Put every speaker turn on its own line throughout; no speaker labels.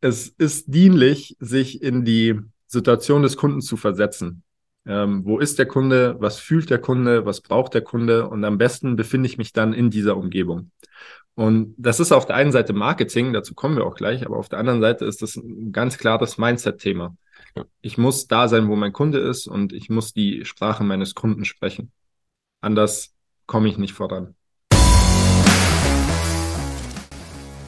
es ist dienlich, sich in die Situation des Kunden zu versetzen. Ähm, wo ist der Kunde? Was fühlt der Kunde? Was braucht der Kunde? Und am besten befinde ich mich dann in dieser Umgebung. Und das ist auf der einen Seite Marketing, dazu kommen wir auch gleich, aber auf der anderen Seite ist das ein ganz klares Mindset-Thema. Ich muss da sein, wo mein Kunde ist und ich muss die Sprache meines Kunden sprechen. Anders komme ich nicht voran.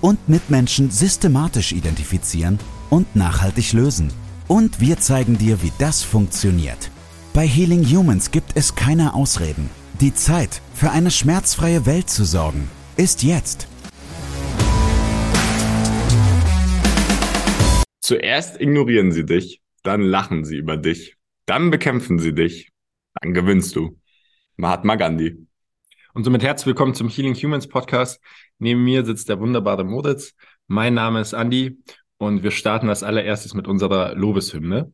und Mitmenschen systematisch identifizieren und nachhaltig lösen. Und wir zeigen dir, wie das funktioniert. Bei Healing Humans gibt es keine Ausreden. Die Zeit, für eine schmerzfreie Welt zu sorgen, ist jetzt.
Zuerst ignorieren sie dich, dann lachen sie über dich, dann bekämpfen sie dich, dann gewinnst du. Mahatma Gandhi.
Und somit herzlich willkommen zum Healing Humans Podcast. Neben mir sitzt der wunderbare Moritz. Mein Name ist Andy und wir starten als allererstes mit unserer Lobeshymne.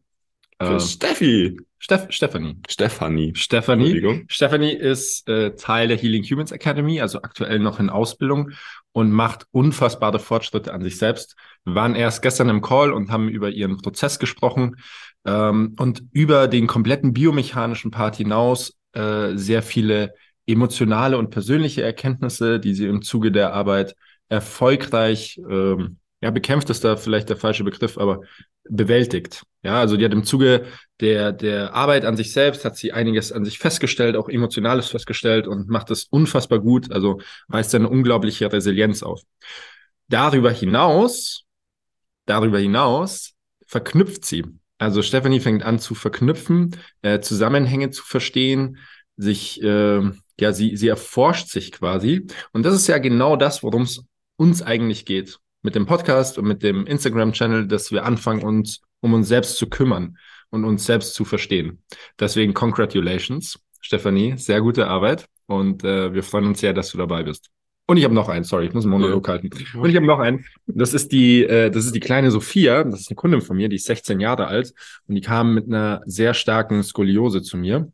Für äh, Steffi.
Steff Stephanie.
Stephanie.
Stephanie. Stephanie ist äh, Teil der Healing Humans Academy, also aktuell noch in Ausbildung und macht unfassbare Fortschritte an sich selbst. Wir waren erst gestern im Call und haben über ihren Prozess gesprochen ähm, und über den kompletten biomechanischen Part hinaus äh, sehr viele emotionale und persönliche Erkenntnisse, die sie im Zuge der Arbeit erfolgreich, ähm, ja, bekämpft ist da vielleicht der falsche Begriff, aber bewältigt. Ja, also die hat im Zuge der, der Arbeit an sich selbst, hat sie einiges an sich festgestellt, auch Emotionales festgestellt und macht es unfassbar gut, also weist eine unglaubliche Resilienz auf. Darüber hinaus, darüber hinaus verknüpft sie. Also Stephanie fängt an zu verknüpfen, äh, Zusammenhänge zu verstehen, sich äh, ja, sie, sie erforscht sich quasi. Und das ist ja genau das, worum es uns eigentlich geht. Mit dem Podcast und mit dem Instagram-Channel, dass wir anfangen, uns um uns selbst zu kümmern und uns selbst zu verstehen. Deswegen congratulations, Stefanie, sehr gute Arbeit und äh, wir freuen uns sehr, dass du dabei bist. Und ich habe noch einen, sorry, ich muss einen Monolog halten. Und ich habe noch einen. Das ist die, äh, das ist die kleine Sophia. Das ist eine Kundin von mir, die ist 16 Jahre alt und die kam mit einer sehr starken Skoliose zu mir.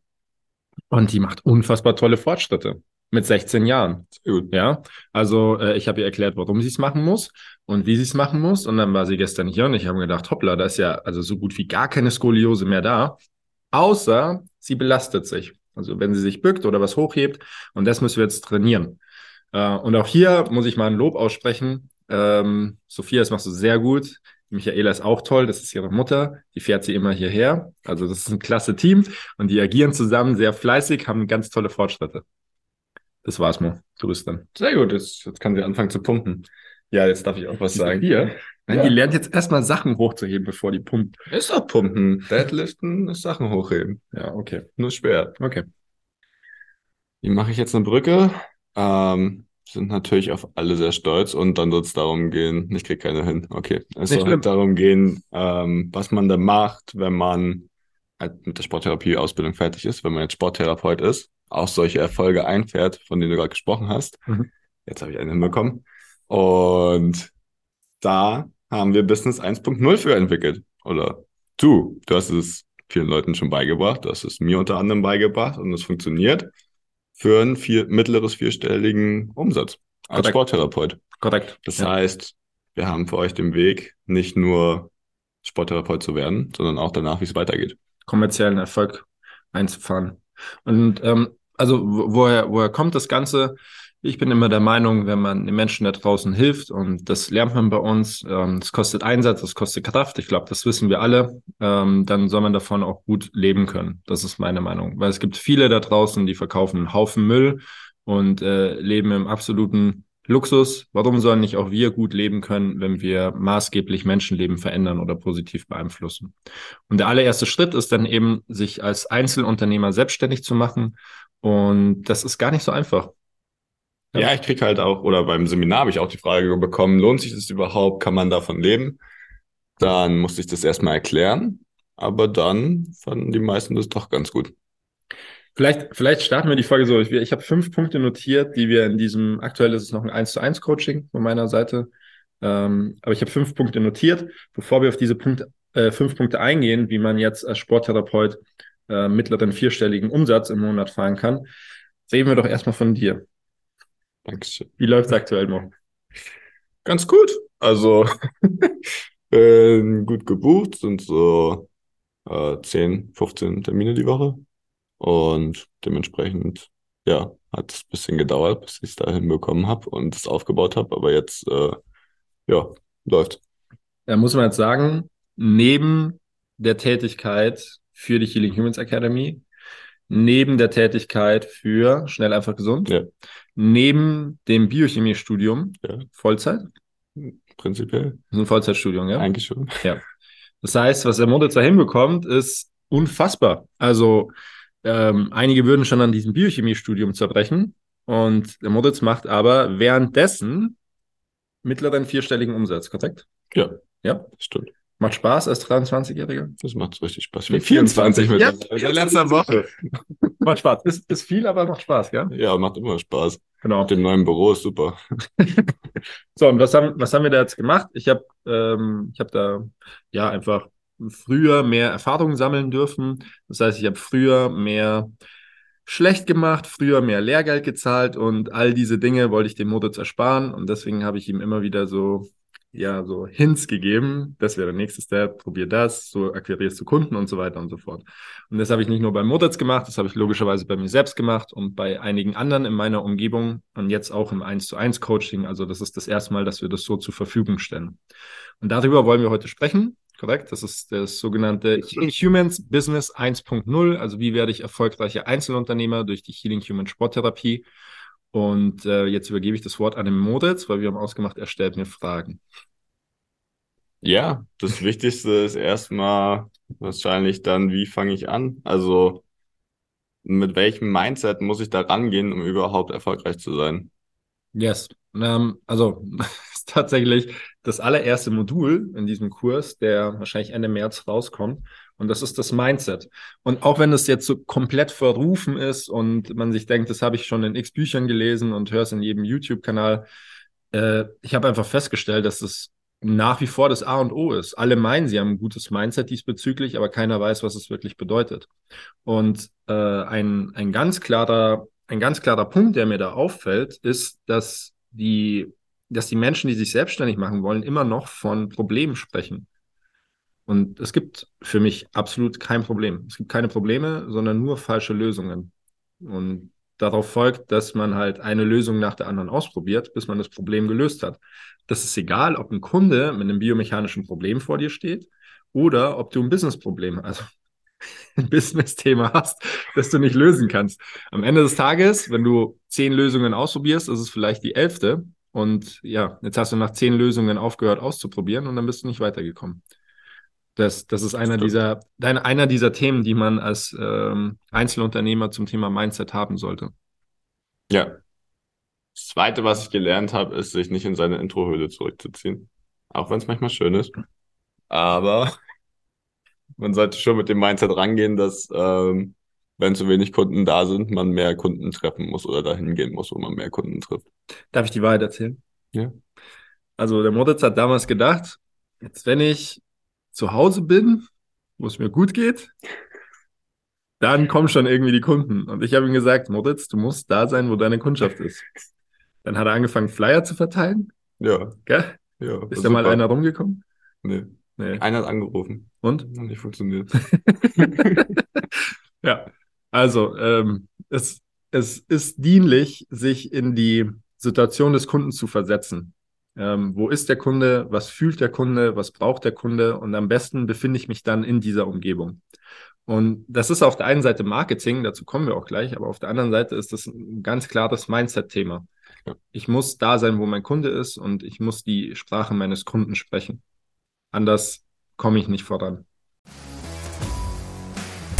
Und die macht unfassbar tolle Fortschritte mit 16 Jahren. Ja, also äh, ich habe ihr erklärt, warum sie es machen muss und wie sie es machen muss. Und dann war sie gestern hier und ich habe mir gedacht, hoppla, da ist ja also so gut wie gar keine Skoliose mehr da, außer sie belastet sich. Also wenn sie sich bückt oder was hochhebt. Und das müssen wir jetzt trainieren. Äh, und auch hier muss ich mal ein Lob aussprechen. Ähm, Sophia, das machst du sehr gut. Michaela ist auch toll, das ist ihre Mutter, die fährt sie immer hierher. Also das ist ein klasse Team und die agieren zusammen sehr fleißig, haben ganz tolle Fortschritte. Das war's mal. Du bist dann.
Sehr gut, jetzt, jetzt kann sie anfangen zu pumpen. Ja, jetzt darf ich auch was sagen. Hier.
Ja. die lernt jetzt erstmal Sachen hochzuheben, bevor die pumpt.
Ist doch pumpen. Deadliften ist Sachen hochheben.
Ja, okay.
Nur schwer.
Okay.
Wie mache ich jetzt eine Brücke? Ähm, sind natürlich auf alle sehr stolz und dann wird es darum gehen, ich kriege keine hin, okay. Es soll halt darum gehen, ähm, was man da macht, wenn man halt mit der Sporttherapie-Ausbildung fertig ist, wenn man jetzt Sporttherapeut ist, auch solche Erfolge einfährt, von denen du gerade gesprochen hast. Mhm. Jetzt habe ich einen hinbekommen. Und da haben wir Business 1.0 für entwickelt. Oder du, du hast es vielen Leuten schon beigebracht, du hast es mir unter anderem beigebracht und es funktioniert für einen vier, mittleres vierstelligen Umsatz als Korrekt. Sporttherapeut.
Korrekt.
Das ja. heißt, wir haben für euch den Weg, nicht nur Sporttherapeut zu werden, sondern auch danach, wie es weitergeht.
Kommerziellen Erfolg einzufahren. Und ähm, also woher, woher kommt das Ganze? Ich bin immer der Meinung, wenn man den Menschen da draußen hilft, und das lernt man bei uns, ähm, das kostet Einsatz, das kostet Kraft, ich glaube, das wissen wir alle, ähm, dann soll man davon auch gut leben können. Das ist meine Meinung. Weil es gibt viele da draußen, die verkaufen einen Haufen Müll und äh, leben im absoluten Luxus. Warum sollen nicht auch wir gut leben können, wenn wir maßgeblich Menschenleben verändern oder positiv beeinflussen? Und der allererste Schritt ist dann eben, sich als Einzelunternehmer selbstständig zu machen. Und das ist gar nicht so einfach.
Ja, ja ich krieg halt auch, oder beim Seminar habe ich auch die Frage bekommen, lohnt sich das überhaupt? Kann man davon leben? Dann musste ich das erstmal erklären. aber dann fanden die meisten das doch ganz gut.
Vielleicht, vielleicht starten wir die Folge so. Ich, ich habe fünf Punkte notiert, die wir in diesem, aktuell ist es noch ein 1 zu 1 Coaching von meiner Seite. Ähm, aber ich habe fünf Punkte notiert. Bevor wir auf diese Punkte, äh, fünf Punkte eingehen, wie man jetzt als Sporttherapeut äh, mittleren vierstelligen Umsatz im Monat fahren kann, reden wir doch erstmal von dir.
Dankeschön.
Wie läuft es aktuell noch?
Ganz gut. Also äh, gut gebucht, sind so äh, 10, 15 Termine die Woche. Und dementsprechend, ja, hat es ein bisschen gedauert, bis ich es da hinbekommen habe und es aufgebaut habe. Aber jetzt, äh, ja, läuft.
Da muss man jetzt sagen, neben der Tätigkeit für die Healing Humans Academy, neben der Tätigkeit für Schnell einfach gesund,
ja.
neben dem Biochemiestudium, ja. Vollzeit?
Prinzipiell.
Das ist ein Vollzeitstudium, ja?
Eigentlich schon.
Ja. Das heißt, was der Moritz da hinbekommt, ist unfassbar. Also ähm, einige würden schon an diesem Biochemiestudium zerbrechen. Und der Moritz macht aber währenddessen mittleren vierstelligen Umsatz, korrekt?
Ja.
Ja,
stimmt.
Macht Spaß als 23-Jähriger?
Das macht richtig Spaß.
Ich bin 24 mit
ja, in letzter Woche.
macht Spaß. Ist, ist viel, aber macht Spaß, ja?
Ja, macht immer Spaß.
Genau.
Mit dem neuen Büro ist super.
so, und was haben, was haben wir da jetzt gemacht? Ich habe ähm, ich hab da ja einfach früher mehr Erfahrungen sammeln dürfen. Das heißt, ich habe früher mehr schlecht gemacht, früher mehr Lehrgeld gezahlt und all diese Dinge wollte ich dem Moritz ersparen und deswegen habe ich ihm immer wieder so ja so Hints gegeben, das wäre der nächste Step, probier das, so akquirierst du Kunden und so weiter und so fort. Und das habe ich nicht nur bei Moritz gemacht, das habe ich logischerweise bei mir selbst gemacht und bei einigen anderen in meiner Umgebung und jetzt auch im 1 zu 1 Coaching. Also das ist das erste Mal, dass wir das so zur Verfügung stellen. Und darüber wollen wir heute sprechen korrekt? Das ist das sogenannte Humans Business 1.0. Also wie werde ich erfolgreicher Einzelunternehmer durch die Healing Human Sporttherapie? Und äh, jetzt übergebe ich das Wort an den Moritz, weil wir haben ausgemacht, er stellt mir Fragen.
Ja, das Wichtigste ist erstmal wahrscheinlich dann, wie fange ich an? Also mit welchem Mindset muss ich da rangehen, um überhaupt erfolgreich zu sein?
Yes. Ähm, also tatsächlich das allererste Modul in diesem Kurs, der wahrscheinlich Ende März rauskommt. Und das ist das Mindset. Und auch wenn es jetzt so komplett verrufen ist und man sich denkt, das habe ich schon in x Büchern gelesen und höre es in jedem YouTube-Kanal, äh, ich habe einfach festgestellt, dass es nach wie vor das A und O ist. Alle meinen, sie haben ein gutes Mindset diesbezüglich, aber keiner weiß, was es wirklich bedeutet. Und äh, ein, ein ganz klarer, ein ganz klarer Punkt, der mir da auffällt, ist, dass die dass die Menschen, die sich selbstständig machen wollen, immer noch von Problemen sprechen. Und es gibt für mich absolut kein Problem. Es gibt keine Probleme, sondern nur falsche Lösungen. Und darauf folgt, dass man halt eine Lösung nach der anderen ausprobiert, bis man das Problem gelöst hat. Das ist egal, ob ein Kunde mit einem biomechanischen Problem vor dir steht oder ob du ein Businessproblem, also ein Business-Thema hast, das du nicht lösen kannst. Am Ende des Tages, wenn du zehn Lösungen ausprobierst, ist es vielleicht die elfte und ja, jetzt hast du nach zehn Lösungen aufgehört auszuprobieren und dann bist du nicht weitergekommen. Das, das ist einer dieser, einer dieser Themen, die man als ähm, Einzelunternehmer zum Thema Mindset haben sollte.
Ja. Das Zweite, was ich gelernt habe, ist, sich nicht in seine Introhöhle zurückzuziehen. Auch wenn es manchmal schön ist. Aber man sollte schon mit dem Mindset rangehen, dass ähm, wenn zu wenig Kunden da sind, man mehr Kunden treffen muss oder dahin gehen muss, wo man mehr Kunden trifft.
Darf ich die Wahrheit erzählen?
Ja.
Also der Moritz hat damals gedacht, jetzt wenn ich zu Hause bin, wo es mir gut geht, dann kommen schon irgendwie die Kunden. Und ich habe ihm gesagt, Moritz, du musst da sein, wo deine Kundschaft ist. Dann hat er angefangen, Flyer zu verteilen.
Ja.
Gell?
Ja.
Ist da mal einer rumgekommen?
Nee. nee. Einer hat angerufen.
Und?
Hat nicht funktioniert.
ja. Also, ähm, es, es ist dienlich, sich in die Situation des Kunden zu versetzen. Ähm, wo ist der Kunde? Was fühlt der Kunde? Was braucht der Kunde? Und am besten befinde ich mich dann in dieser Umgebung. Und das ist auf der einen Seite Marketing, dazu kommen wir auch gleich, aber auf der anderen Seite ist das ein ganz klares Mindset-Thema. Ich muss da sein, wo mein Kunde ist und ich muss die Sprache meines Kunden sprechen. Anders komme ich nicht voran.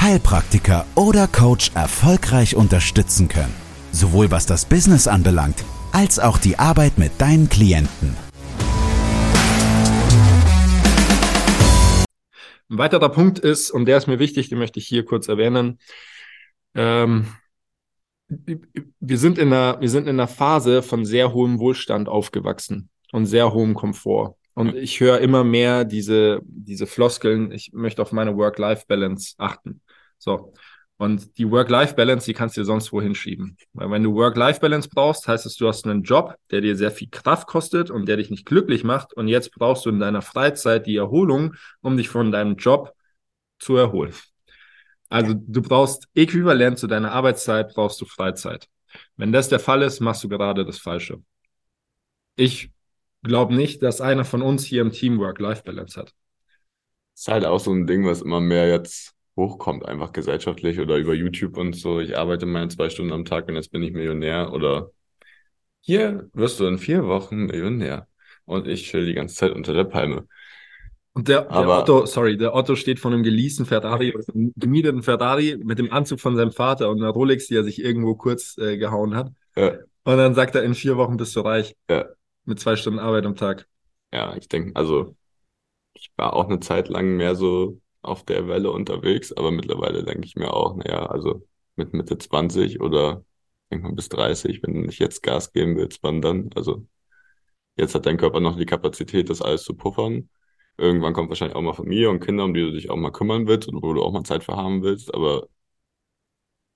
Heilpraktiker oder Coach erfolgreich unterstützen können. Sowohl was das Business anbelangt, als auch die Arbeit mit deinen Klienten.
Ein weiterer Punkt ist, und der ist mir wichtig, den möchte ich hier kurz erwähnen. Ähm, wir, sind in einer, wir sind in einer Phase von sehr hohem Wohlstand aufgewachsen und sehr hohem Komfort. Und ich höre immer mehr diese, diese Floskeln, ich möchte auf meine Work-Life-Balance achten. So. Und die Work-Life-Balance, die kannst du dir sonst wohin schieben. Weil wenn du Work-Life-Balance brauchst, heißt es, du hast einen Job, der dir sehr viel Kraft kostet und der dich nicht glücklich macht. Und jetzt brauchst du in deiner Freizeit die Erholung, um dich von deinem Job zu erholen. Also du brauchst äquivalent zu deiner Arbeitszeit, brauchst du Freizeit. Wenn das der Fall ist, machst du gerade das Falsche. Ich glaube nicht, dass einer von uns hier im Team Work-Life-Balance hat.
Das ist halt auch so ein Ding, was immer mehr jetzt hochkommt, einfach gesellschaftlich oder über YouTube und so. Ich arbeite meine zwei Stunden am Tag und jetzt bin ich Millionär oder hier wirst du in vier Wochen Millionär. Und ich chill die ganze Zeit unter der Palme.
Und der, der Otto, sorry, der Otto steht von einem geleasten Ferrari, einem gemieteten Ferrari mit dem Anzug von seinem Vater und einer Rolex, die er sich irgendwo kurz äh, gehauen hat. Ja. Und dann sagt er, in vier Wochen bist du reich. Ja. Mit zwei Stunden Arbeit am Tag.
Ja, ich denke, also ich war auch eine Zeit lang mehr so auf der Welle unterwegs, aber mittlerweile denke ich mir auch, naja, also mit Mitte 20 oder irgendwann bis 30, wenn du nicht jetzt Gas geben willst, wann dann? Also jetzt hat dein Körper noch die Kapazität, das alles zu puffern. Irgendwann kommt wahrscheinlich auch mal Familie und Kinder, um die du dich auch mal kümmern willst und wo du auch mal Zeit für haben willst, aber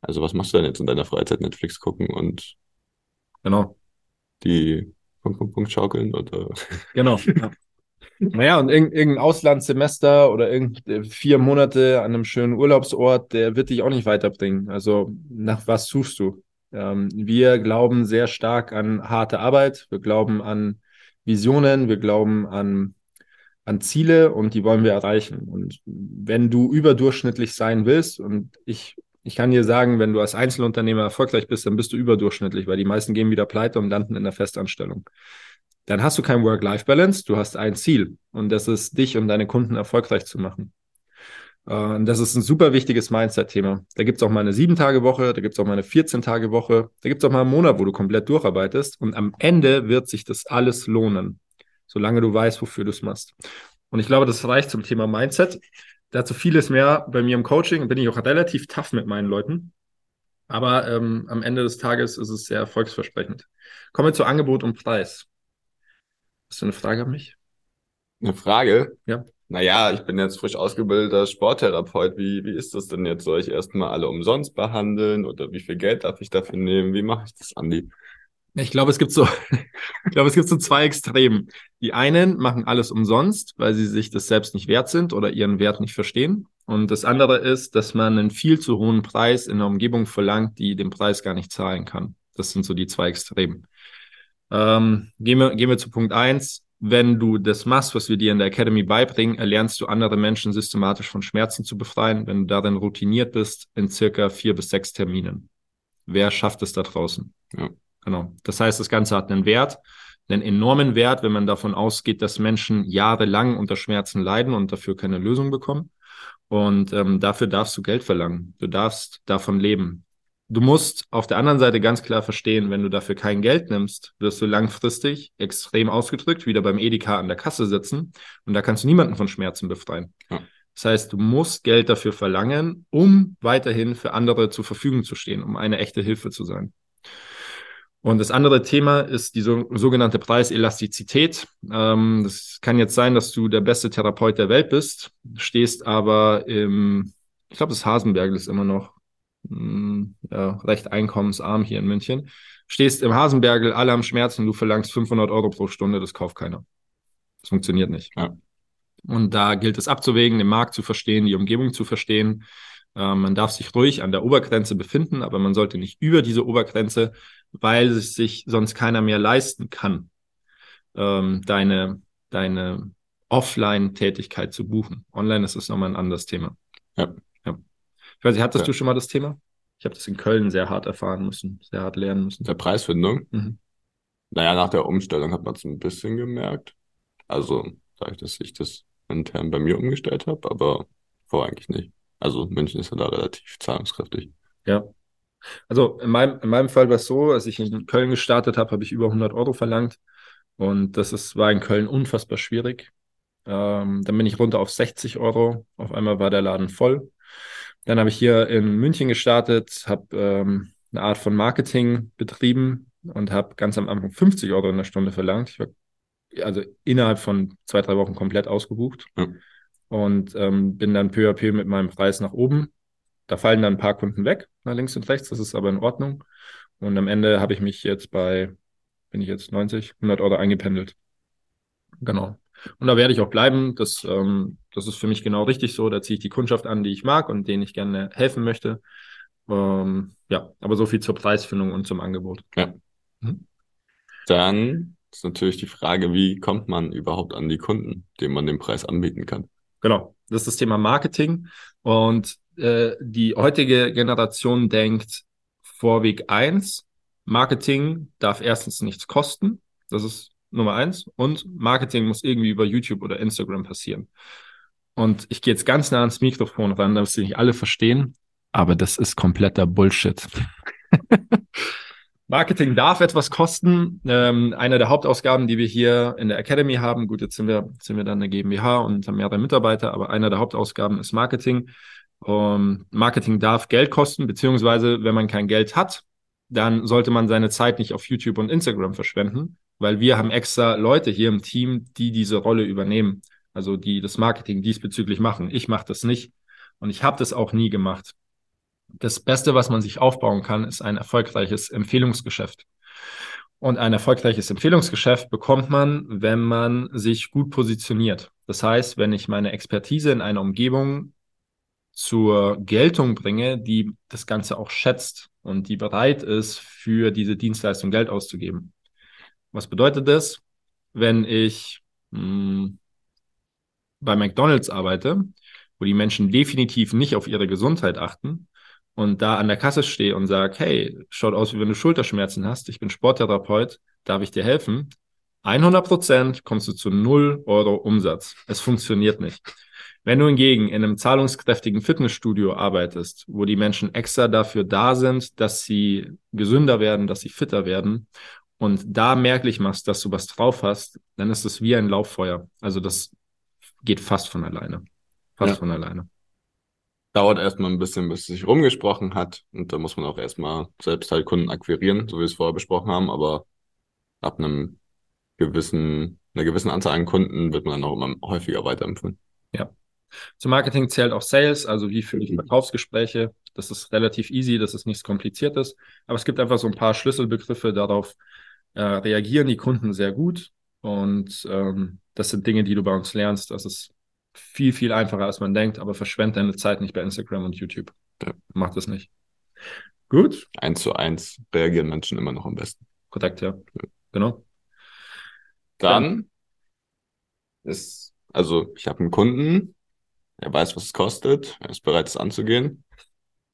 also was machst du denn jetzt in deiner Freizeit? Netflix gucken und
genau
die Punkt, Punkt, Punkt schaukeln oder?
Genau. Ja. Naja, und irg irgendein Auslandssemester oder irgend äh, vier Monate an einem schönen Urlaubsort, der wird dich auch nicht weiterbringen. Also nach was suchst du? Ähm, wir glauben sehr stark an harte Arbeit, wir glauben an Visionen, wir glauben an, an Ziele und die wollen wir erreichen. Und wenn du überdurchschnittlich sein willst, und ich, ich kann dir sagen, wenn du als Einzelunternehmer erfolgreich bist, dann bist du überdurchschnittlich, weil die meisten gehen wieder pleite und landen in der Festanstellung dann hast du kein Work-Life-Balance, du hast ein Ziel und das ist, dich und deine Kunden erfolgreich zu machen. Äh, und das ist ein super wichtiges Mindset-Thema. Da gibt es auch mal eine sieben-Tage-Woche, da gibt es auch mal eine 14-Tage-Woche, da gibt es auch mal einen Monat, wo du komplett durcharbeitest und am Ende wird sich das alles lohnen, solange du weißt, wofür du es machst. Und ich glaube, das reicht zum Thema Mindset. Dazu vieles mehr bei mir im Coaching bin ich auch relativ tough mit meinen Leuten. Aber ähm, am Ende des Tages ist es sehr erfolgsversprechend. Kommen wir zu Angebot und Preis. Hast du eine Frage an mich?
Eine Frage?
Ja.
Naja, ich bin jetzt frisch ausgebildeter Sporttherapeut. Wie, wie ist das denn jetzt? Soll ich erstmal alle umsonst behandeln oder wie viel Geld darf ich dafür nehmen? Wie mache ich das, Andi?
Ich glaube, es gibt so, ich glaube, es gibt so zwei Extremen. Die einen machen alles umsonst, weil sie sich das selbst nicht wert sind oder ihren Wert nicht verstehen. Und das andere ist, dass man einen viel zu hohen Preis in der Umgebung verlangt, die den Preis gar nicht zahlen kann. Das sind so die zwei Extremen. Ähm, gehen, wir, gehen wir zu Punkt eins. Wenn du das machst, was wir dir in der Academy beibringen, erlernst du andere Menschen systematisch von Schmerzen zu befreien, wenn du darin routiniert bist, in circa vier bis sechs Terminen. Wer schafft es da draußen? Ja. Genau. Das heißt, das Ganze hat einen Wert, einen enormen Wert, wenn man davon ausgeht, dass Menschen jahrelang unter Schmerzen leiden und dafür keine Lösung bekommen. Und ähm, dafür darfst du Geld verlangen. Du darfst davon leben. Du musst auf der anderen Seite ganz klar verstehen, wenn du dafür kein Geld nimmst, wirst du langfristig extrem ausgedrückt wieder beim Edeka an der Kasse sitzen und da kannst du niemanden von Schmerzen befreien. Ja. Das heißt, du musst Geld dafür verlangen, um weiterhin für andere zur Verfügung zu stehen, um eine echte Hilfe zu sein. Und das andere Thema ist die so, sogenannte Preiselastizität. Ähm, das kann jetzt sein, dass du der beste Therapeut der Welt bist, stehst aber im, ich glaube, das Hasenberg ist immer noch hm, ja, recht einkommensarm hier in München. Stehst im Hasenbergel, alle am Schmerzen, du verlangst 500 Euro pro Stunde, das kauft keiner. Das funktioniert nicht. Ja. Und da gilt es abzuwägen, den Markt zu verstehen, die Umgebung zu verstehen. Äh, man darf sich ruhig an der Obergrenze befinden, aber man sollte nicht über diese Obergrenze, weil es sich sonst keiner mehr leisten kann, ähm, deine deine Offline-Tätigkeit zu buchen. Online ist es nochmal ein anderes Thema. Ja. Ich weiß nicht, hattest ja. du schon mal das Thema? Ich habe das in Köln sehr hart erfahren müssen, sehr hart lernen müssen.
Der Preisfindung? Mhm. Naja, nach der Umstellung hat man es ein bisschen gemerkt. Also, sage ich, dass ich das intern bei mir umgestellt habe, aber vorher eigentlich nicht. Also München ist ja da relativ zahlungskräftig.
Ja. Also in meinem, in meinem Fall war es so, als ich in Köln gestartet habe, habe ich über 100 Euro verlangt. Und das ist, war in Köln unfassbar schwierig. Ähm, dann bin ich runter auf 60 Euro. Auf einmal war der Laden voll. Dann habe ich hier in München gestartet, habe ähm, eine Art von Marketing betrieben und habe ganz am Anfang 50 Euro in der Stunde verlangt. Ich war also innerhalb von zwei, drei Wochen komplett ausgebucht ja. und ähm, bin dann peu à peu mit meinem Preis nach oben. Da fallen dann ein paar Kunden weg, nach links und rechts, das ist aber in Ordnung. Und am Ende habe ich mich jetzt bei, bin ich jetzt 90, 100 Euro eingependelt. Genau. Und da werde ich auch bleiben. Das, ähm, das ist für mich genau richtig so. Da ziehe ich die Kundschaft an, die ich mag und denen ich gerne helfen möchte. Ähm, ja, aber so viel zur Preisfindung und zum Angebot. Ja.
Mhm. Dann ist natürlich die Frage, wie kommt man überhaupt an die Kunden, denen man den Preis anbieten kann?
Genau, das ist das Thema Marketing. Und äh, die heutige Generation denkt Vorweg eins: Marketing darf erstens nichts kosten. Das ist Nummer eins. Und Marketing muss irgendwie über YouTube oder Instagram passieren. Und ich gehe jetzt ganz nah ans Mikrofon ran, damit Sie nicht alle verstehen. Aber das ist kompletter Bullshit. Marketing darf etwas kosten. Ähm, eine der Hauptausgaben, die wir hier in der Academy haben, gut, jetzt sind wir, sind wir dann eine GmbH und haben mehrere Mitarbeiter, aber eine der Hauptausgaben ist Marketing. Ähm, Marketing darf Geld kosten, beziehungsweise wenn man kein Geld hat, dann sollte man seine Zeit nicht auf YouTube und Instagram verschwenden, weil wir haben extra Leute hier im Team, die diese Rolle übernehmen, also die das Marketing diesbezüglich machen. Ich mache das nicht und ich habe das auch nie gemacht. Das Beste, was man sich aufbauen kann, ist ein erfolgreiches Empfehlungsgeschäft. Und ein erfolgreiches Empfehlungsgeschäft bekommt man, wenn man sich gut positioniert. Das heißt, wenn ich meine Expertise in einer Umgebung zur Geltung bringe, die das Ganze auch schätzt und die bereit ist, für diese Dienstleistung Geld auszugeben. Was bedeutet das? Wenn ich mh, hm, bei McDonald's arbeite, wo die Menschen definitiv nicht auf ihre Gesundheit achten und da an der Kasse stehe und sage, hey, schaut aus, wie wenn du Schulterschmerzen hast, ich bin Sporttherapeut, darf ich dir helfen? 100 Prozent kommst du zu 0 Euro Umsatz. Es funktioniert nicht. Wenn du hingegen in einem zahlungskräftigen Fitnessstudio arbeitest, wo die Menschen extra dafür da sind, dass sie gesünder werden, dass sie fitter werden und da merklich machst, dass du was drauf hast, dann ist es wie ein Lauffeuer. Also das geht fast von alleine. Fast ja. von alleine.
Dauert erstmal ein bisschen, bis es sich rumgesprochen hat. Und da muss man auch erstmal selbst halt Kunden akquirieren, so wie wir es vorher besprochen haben. Aber ab einem gewissen, einer gewissen Anzahl an Kunden wird man dann auch immer häufiger weiterempfehlen.
Ja, zum Marketing zählt auch Sales, also wie führe ich mhm. Verkaufsgespräche. Das ist relativ easy, das ist nichts Kompliziertes. Aber es gibt einfach so ein paar Schlüsselbegriffe, darauf äh, reagieren die Kunden sehr gut. Und ähm, das sind Dinge, die du bei uns lernst. Das ist viel, viel einfacher, als man denkt, aber verschwende deine Zeit nicht bei Instagram und YouTube. Ja. Mach das nicht.
Gut. Eins zu eins reagieren Menschen immer noch am besten.
Korrekt, ja. ja. Genau.
Dann ist, also ich habe einen Kunden, er weiß, was es kostet, er ist bereit, es anzugehen.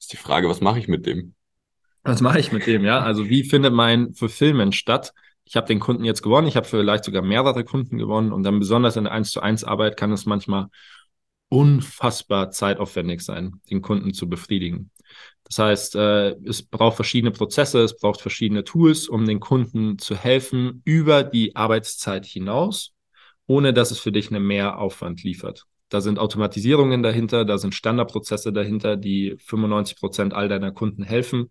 Ist die Frage, was mache ich mit dem?
Was mache ich mit dem, ja? Also wie findet mein Fulfillment statt? Ich habe den Kunden jetzt gewonnen, ich habe vielleicht sogar mehrere Kunden gewonnen und dann besonders in der 1 zu 1 Arbeit kann es manchmal unfassbar zeitaufwendig sein, den Kunden zu befriedigen. Das heißt, äh, es braucht verschiedene Prozesse, es braucht verschiedene Tools, um den Kunden zu helfen über die Arbeitszeit hinaus, ohne dass es für dich einen Mehraufwand liefert. Da sind Automatisierungen dahinter, da sind Standardprozesse dahinter, die 95 Prozent all deiner Kunden helfen.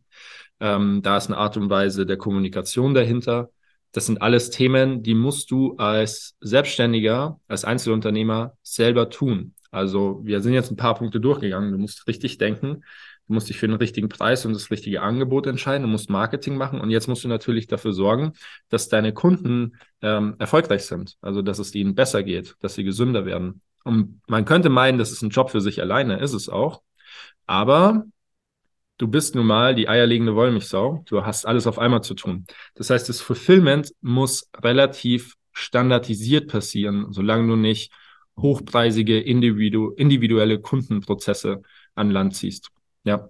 Ähm, da ist eine Art und Weise der Kommunikation dahinter. Das sind alles Themen, die musst du als Selbstständiger, als Einzelunternehmer selber tun. Also wir sind jetzt ein paar Punkte durchgegangen. Du musst richtig denken. Du musst dich für den richtigen Preis und das richtige Angebot entscheiden. Du musst Marketing machen und jetzt musst du natürlich dafür sorgen, dass deine Kunden ähm, erfolgreich sind. Also dass es ihnen besser geht, dass sie gesünder werden. Und man könnte meinen, das ist ein Job für sich alleine, ist es auch. Aber du bist nun mal die eierlegende Wollmilchsau. Du hast alles auf einmal zu tun. Das heißt, das Fulfillment muss relativ standardisiert passieren, solange du nicht hochpreisige individu individuelle Kundenprozesse an Land ziehst. Ja.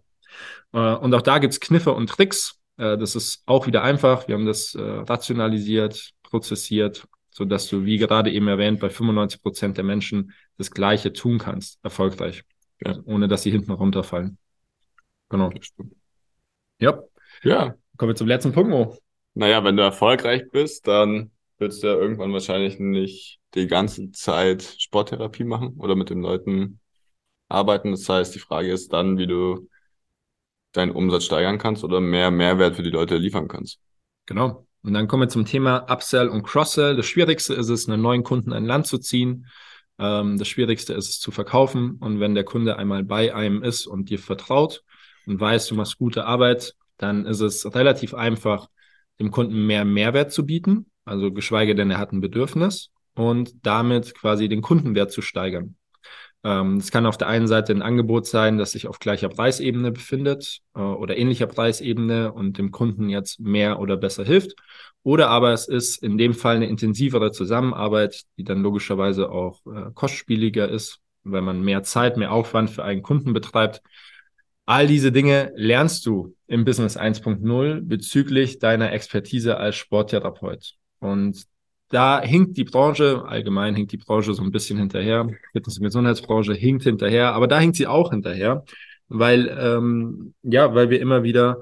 Äh, und auch da gibt's Kniffe und Tricks. Äh, das ist auch wieder einfach. Wir haben das äh, rationalisiert, prozessiert, so dass du, wie gerade eben erwähnt, bei 95 Prozent der Menschen das Gleiche tun kannst, erfolgreich, ja. ohne dass sie hinten runterfallen. Genau. Ja. Ja. Kommen wir zum letzten Punkt, Mo.
Naja, wenn du erfolgreich bist, dann willst du ja irgendwann wahrscheinlich nicht die ganze Zeit Sporttherapie machen oder mit den Leuten arbeiten. Das heißt, die Frage ist dann, wie du deinen Umsatz steigern kannst oder mehr Mehrwert für die Leute liefern kannst.
Genau. Und dann kommen wir zum Thema Upsell und Cross-Sell. Das Schwierigste ist es, einen neuen Kunden an Land zu ziehen. Ähm, das Schwierigste ist es zu verkaufen. Und wenn der Kunde einmal bei einem ist und dir vertraut und weiß, du machst gute Arbeit, dann ist es relativ einfach, dem Kunden mehr Mehrwert zu bieten. Also geschweige denn, er hat ein Bedürfnis und damit quasi den Kundenwert zu steigern. Ähm, es kann auf der einen Seite ein Angebot sein, das sich auf gleicher Preisebene befindet äh, oder ähnlicher Preisebene und dem Kunden jetzt mehr oder besser hilft. Oder aber es ist in dem Fall eine intensivere Zusammenarbeit, die dann logischerweise auch äh, kostspieliger ist, weil man mehr Zeit, mehr Aufwand für einen Kunden betreibt. All diese Dinge lernst du im Business 1.0 bezüglich deiner Expertise als Sporttherapeut. Und da hinkt die Branche, allgemein hinkt die Branche so ein bisschen hinterher. Fitness- und Gesundheitsbranche hinkt hinterher, aber da hinkt sie auch hinterher, weil, ähm, ja, weil wir immer wieder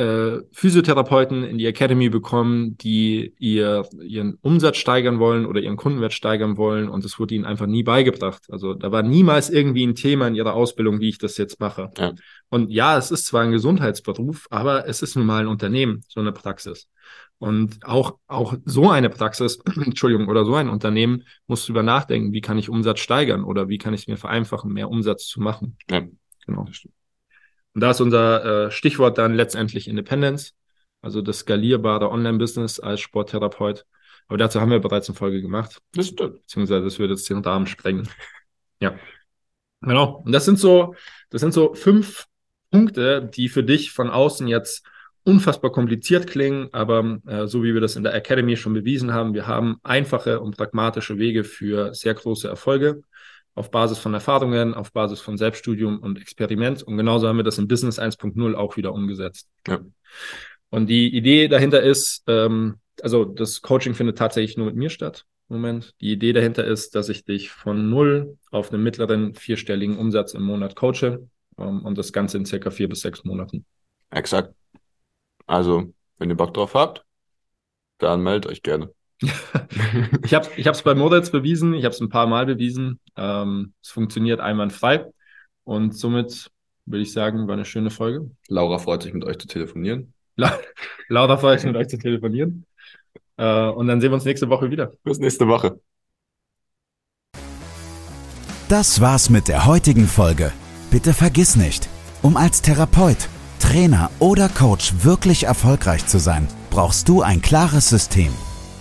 äh, Physiotherapeuten in die Academy bekommen, die ihr, ihren Umsatz steigern wollen oder ihren Kundenwert steigern wollen und es wurde ihnen einfach nie beigebracht. Also da war niemals irgendwie ein Thema in ihrer Ausbildung, wie ich das jetzt mache. Ja. Und ja, es ist zwar ein Gesundheitsberuf, aber es ist nun mal ein Unternehmen, so eine Praxis. Und auch, auch so eine Praxis, Entschuldigung, oder so ein Unternehmen muss drüber nachdenken, wie kann ich Umsatz steigern oder wie kann ich es mir vereinfachen, mehr Umsatz zu machen. Ja, genau. Und da ist unser äh, Stichwort dann letztendlich Independence, also das skalierbare Online-Business als Sporttherapeut. Aber dazu haben wir bereits eine Folge gemacht. Das stimmt. Beziehungsweise das würde jetzt den Rahmen sprengen. Ja. Genau. Und das sind so, das sind so fünf Punkte, die für dich von außen jetzt unfassbar kompliziert klingen, aber äh, so wie wir das in der Academy schon bewiesen haben, wir haben einfache und pragmatische Wege für sehr große Erfolge auf Basis von Erfahrungen, auf Basis von Selbststudium und Experiment. Und genauso haben wir das im Business 1.0 auch wieder umgesetzt. Ja. Und die Idee dahinter ist, ähm, also das Coaching findet tatsächlich nur mit mir statt. Moment. Die Idee dahinter ist, dass ich dich von null auf einen mittleren vierstelligen Umsatz im Monat coache ähm, und das Ganze in circa vier bis sechs Monaten.
Exakt. Also, wenn ihr Bock drauf habt, dann meldet euch gerne.
Ich habe es ich bei Moritz bewiesen, ich habe es ein paar Mal bewiesen. Ähm, es funktioniert einwandfrei. Und somit würde ich sagen, war eine schöne Folge.
Laura freut sich, mit euch zu telefonieren.
La Laura freut sich, mit euch zu telefonieren. Äh, und dann sehen wir uns nächste Woche wieder.
Bis nächste Woche.
Das war's mit der heutigen Folge. Bitte vergiss nicht, um als Therapeut Trainer oder Coach wirklich erfolgreich zu sein, brauchst du ein klares System.